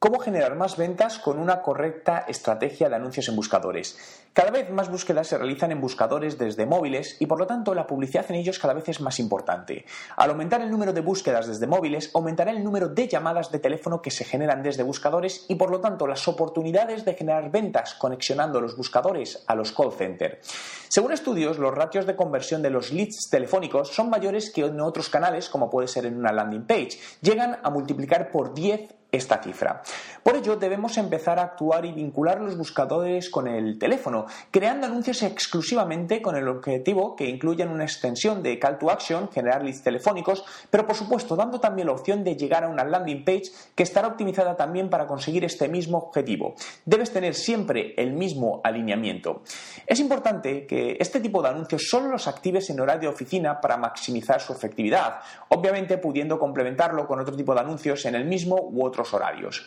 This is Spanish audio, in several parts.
¿Cómo generar más ventas con una correcta estrategia de anuncios en buscadores? Cada vez más búsquedas se realizan en buscadores desde móviles y por lo tanto la publicidad en ellos cada vez es más importante. Al aumentar el número de búsquedas desde móviles, aumentará el número de llamadas de teléfono que se generan desde buscadores y por lo tanto las oportunidades de generar ventas conexionando los buscadores a los call center. Según estudios, los ratios de conversión de los leads telefónicos son mayores que en otros canales, como puede ser en una landing page. Llegan a multiplicar por 10 esta cifra. Por ello, debemos empezar a actuar y vincular los buscadores con el teléfono, creando anuncios exclusivamente con el objetivo que incluyan una extensión de call to action, generar leads telefónicos, pero por supuesto dando también la opción de llegar a una landing page que estará optimizada también para conseguir este mismo objetivo. Debes tener siempre el mismo alineamiento. Es importante que este tipo de anuncios solo los actives en horario de oficina para maximizar su efectividad, obviamente pudiendo complementarlo con otro tipo de anuncios en el mismo u otro horarios.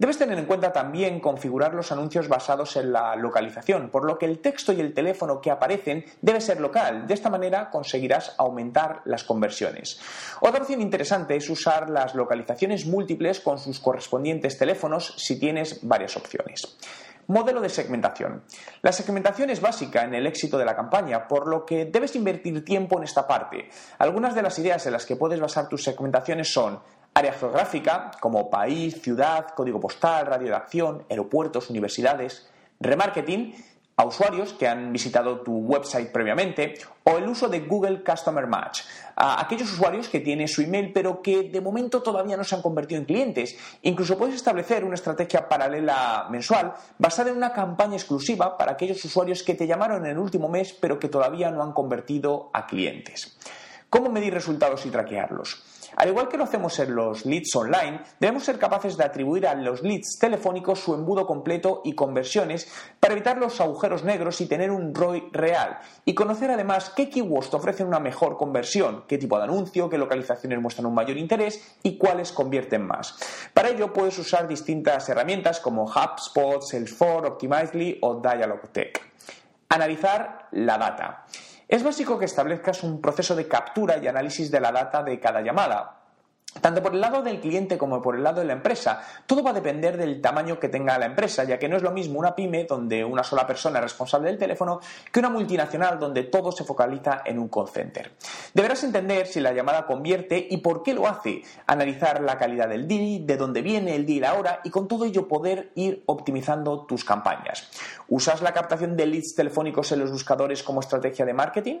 Debes tener en cuenta también configurar los anuncios basados en la localización, por lo que el texto y el teléfono que aparecen debe ser local. De esta manera conseguirás aumentar las conversiones. Otra opción interesante es usar las localizaciones múltiples con sus correspondientes teléfonos si tienes varias opciones. Modelo de segmentación. La segmentación es básica en el éxito de la campaña, por lo que debes invertir tiempo en esta parte. Algunas de las ideas en las que puedes basar tus segmentaciones son Área geográfica, como país, ciudad, código postal, radio de acción, aeropuertos, universidades. Remarketing, a usuarios que han visitado tu website previamente. O el uso de Google Customer Match, a aquellos usuarios que tienen su email pero que de momento todavía no se han convertido en clientes. Incluso puedes establecer una estrategia paralela mensual basada en una campaña exclusiva para aquellos usuarios que te llamaron en el último mes pero que todavía no han convertido a clientes. ¿Cómo medir resultados y traquearlos? Al igual que lo hacemos en los leads online, debemos ser capaces de atribuir a los leads telefónicos su embudo completo y conversiones para evitar los agujeros negros y tener un ROI real. Y conocer además qué keywords te ofrecen una mejor conversión, qué tipo de anuncio, qué localizaciones muestran un mayor interés y cuáles convierten más. Para ello puedes usar distintas herramientas como HubSpot, Salesforce, Optimizely o Dialogtech. Analizar la data. Es básico que establezcas un proceso de captura y análisis de la data de cada llamada, tanto por el lado del cliente como por el lado de la empresa, todo va a depender del tamaño que tenga la empresa, ya que no es lo mismo una pyme donde una sola persona es responsable del teléfono que una multinacional donde todo se focaliza en un call center. Deberás entender si la llamada convierte y por qué lo hace, analizar la calidad del deal, de dónde viene el deal ahora y con todo ello poder ir optimizando tus campañas. ¿Usas la captación de leads telefónicos en los buscadores como estrategia de marketing?